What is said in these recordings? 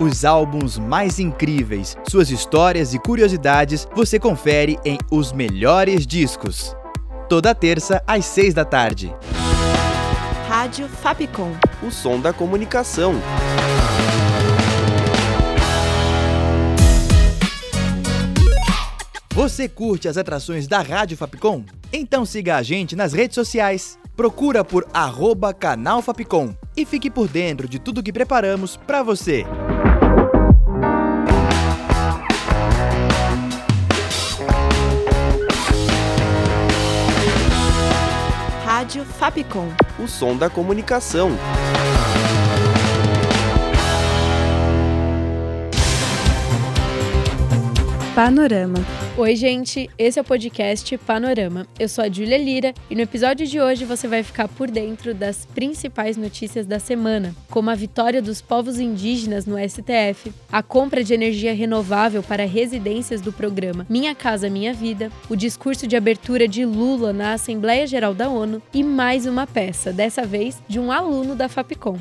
Os álbuns mais incríveis, suas histórias e curiosidades você confere em Os Melhores Discos. Toda terça às seis da tarde. Rádio Fapcom. O som da comunicação. Você curte as atrações da Rádio Fapcom? Então siga a gente nas redes sociais. Procura por arroba canal Fapcom e fique por dentro de tudo que preparamos para você. Rádio Fapcom. O som da comunicação. Panorama. Oi, gente, esse é o podcast Panorama. Eu sou a Júlia Lira e no episódio de hoje você vai ficar por dentro das principais notícias da semana, como a vitória dos povos indígenas no STF, a compra de energia renovável para residências do programa Minha Casa Minha Vida, o discurso de abertura de Lula na Assembleia Geral da ONU e mais uma peça, dessa vez de um aluno da Fapcom.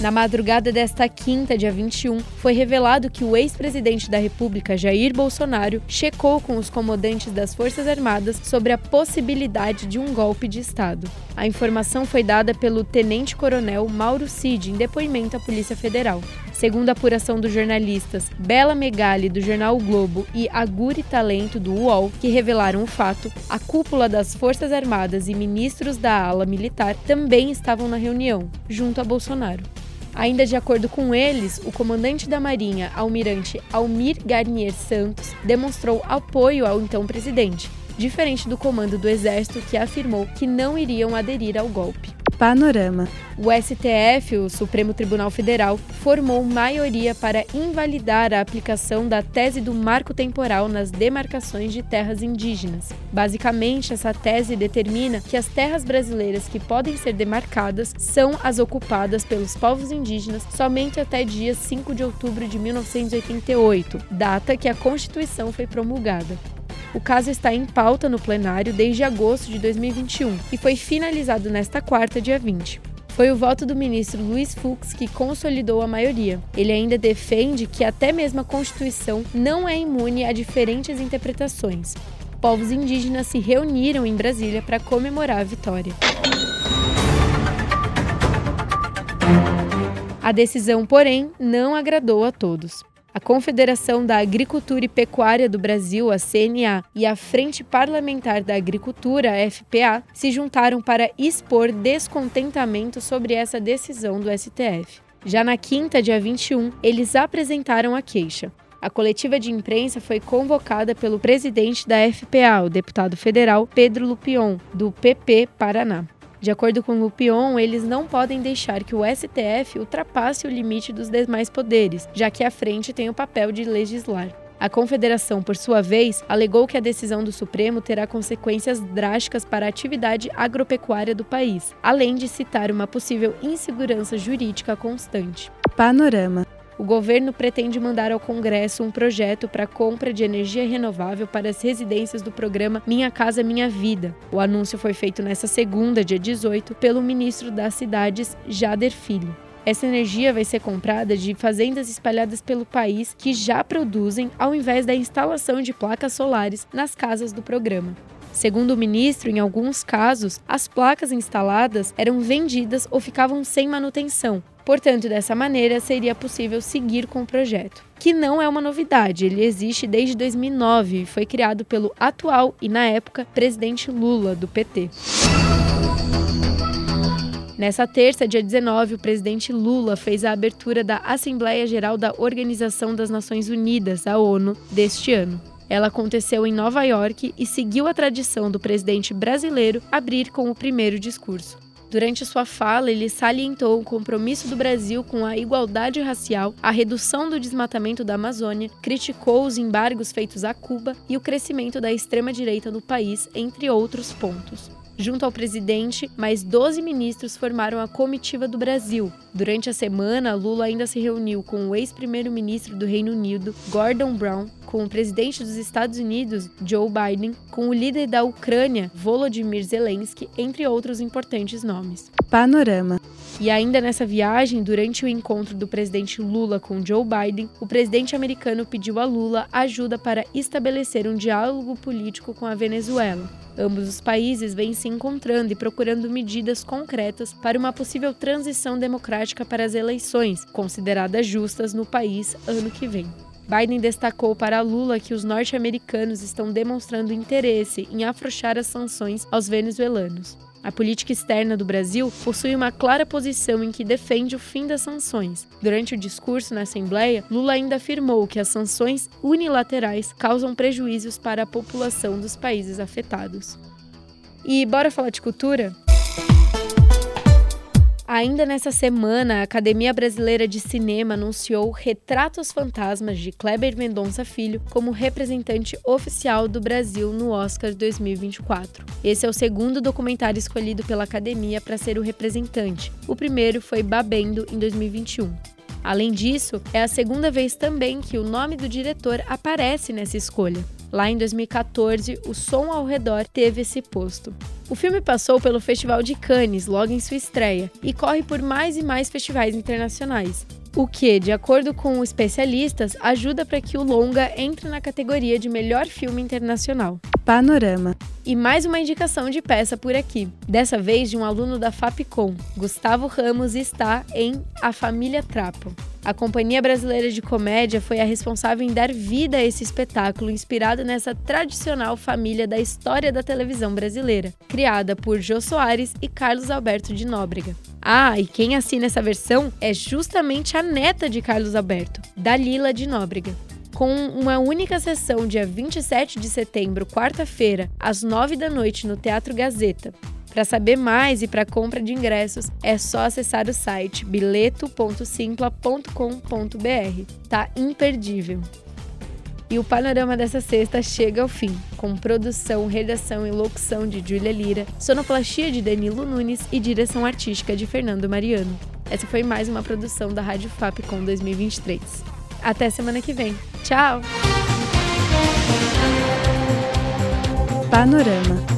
Na madrugada desta quinta, dia 21, foi revelado que o ex-presidente da República, Jair Bolsonaro, checou com os comandantes das Forças Armadas sobre a possibilidade de um golpe de Estado. A informação foi dada pelo tenente-coronel Mauro Cid em depoimento à Polícia Federal. Segundo a apuração dos jornalistas Bela Megali, do jornal o Globo, e Aguri Talento, do UOL, que revelaram o fato, a cúpula das Forças Armadas e ministros da ala militar também estavam na reunião, junto a Bolsonaro. Ainda de acordo com eles, o comandante da Marinha, almirante Almir Garnier Santos, demonstrou apoio ao então presidente, diferente do comando do Exército que afirmou que não iriam aderir ao golpe. Panorama. O STF, o Supremo Tribunal Federal, formou maioria para invalidar a aplicação da tese do marco temporal nas demarcações de terras indígenas. Basicamente, essa tese determina que as terras brasileiras que podem ser demarcadas são as ocupadas pelos povos indígenas somente até dia 5 de outubro de 1988, data que a Constituição foi promulgada. O caso está em pauta no plenário desde agosto de 2021 e foi finalizado nesta quarta, dia 20. Foi o voto do ministro Luiz Fux que consolidou a maioria. Ele ainda defende que até mesmo a Constituição não é imune a diferentes interpretações. Povos indígenas se reuniram em Brasília para comemorar a vitória. A decisão, porém, não agradou a todos. A Confederação da Agricultura e Pecuária do Brasil, a CNA, e a Frente Parlamentar da Agricultura, a FPA, se juntaram para expor descontentamento sobre essa decisão do STF. Já na quinta, dia 21, eles apresentaram a queixa. A coletiva de imprensa foi convocada pelo presidente da FPA, o deputado federal Pedro Lupion, do PP Paraná. De acordo com Lupion, eles não podem deixar que o STF ultrapasse o limite dos demais poderes, já que a frente tem o papel de legislar. A Confederação, por sua vez, alegou que a decisão do Supremo terá consequências drásticas para a atividade agropecuária do país, além de citar uma possível insegurança jurídica constante. Panorama o governo pretende mandar ao Congresso um projeto para compra de energia renovável para as residências do programa Minha Casa Minha Vida. O anúncio foi feito nesta segunda, dia 18, pelo ministro das Cidades, Jader Filho. Essa energia vai ser comprada de fazendas espalhadas pelo país que já produzem, ao invés da instalação de placas solares nas casas do programa. Segundo o ministro, em alguns casos, as placas instaladas eram vendidas ou ficavam sem manutenção, Portanto, dessa maneira, seria possível seguir com o projeto, que não é uma novidade, ele existe desde 2009 e foi criado pelo atual e, na época, presidente Lula, do PT. Nessa terça, dia 19, o presidente Lula fez a abertura da Assembleia Geral da Organização das Nações Unidas, a ONU, deste ano. Ela aconteceu em Nova York e seguiu a tradição do presidente brasileiro abrir com o primeiro discurso. Durante sua fala, ele salientou o compromisso do Brasil com a igualdade racial, a redução do desmatamento da Amazônia, criticou os embargos feitos a Cuba e o crescimento da extrema-direita no país, entre outros pontos. Junto ao presidente, mais 12 ministros formaram a comitiva do Brasil. Durante a semana, Lula ainda se reuniu com o ex-primeiro-ministro do Reino Unido, Gordon Brown, com o presidente dos Estados Unidos, Joe Biden, com o líder da Ucrânia, Volodymyr Zelensky, entre outros importantes nomes. Panorama. E ainda nessa viagem, durante o encontro do presidente Lula com Joe Biden, o presidente americano pediu a Lula ajuda para estabelecer um diálogo político com a Venezuela. Ambos os países vêm se encontrando e procurando medidas concretas para uma possível transição democrática para as eleições, consideradas justas no país ano que vem. Biden destacou para Lula que os norte-americanos estão demonstrando interesse em afrouxar as sanções aos venezuelanos. A política externa do Brasil possui uma clara posição em que defende o fim das sanções. Durante o discurso na Assembleia, Lula ainda afirmou que as sanções unilaterais causam prejuízos para a população dos países afetados. E bora falar de cultura? Ainda nessa semana, a Academia Brasileira de Cinema anunciou Retratos Fantasmas de Kleber Mendonça Filho como representante oficial do Brasil no Oscar 2024. Esse é o segundo documentário escolhido pela Academia para ser o representante. O primeiro foi Babendo em 2021. Além disso, é a segunda vez também que o nome do diretor aparece nessa escolha. Lá em 2014, o Som ao Redor teve esse posto. O filme passou pelo Festival de Cannes logo em sua estreia e corre por mais e mais festivais internacionais. O que, de acordo com especialistas, ajuda para que o longa entre na categoria de melhor filme internacional. Panorama. E mais uma indicação de peça por aqui, dessa vez de um aluno da Fapcom. Gustavo Ramos está em A Família Trapo. A Companhia Brasileira de Comédia foi a responsável em dar vida a esse espetáculo inspirado nessa tradicional família da história da televisão brasileira, criada por Jô Soares e Carlos Alberto de Nóbrega. Ah, e quem assina essa versão é justamente a neta de Carlos Alberto, Dalila de Nóbrega com uma única sessão dia 27 de setembro, quarta-feira, às 9 da noite no Teatro Gazeta. Para saber mais e para compra de ingressos, é só acessar o site bileto.simpla.com.br. Tá imperdível. E o panorama dessa sexta chega ao fim, com produção, redação e locução de Júlia Lira, sonoplastia de Danilo Nunes e direção artística de Fernando Mariano. Essa foi mais uma produção da Rádio Fapcom 2023. Até semana que vem. Tchau! Panorama.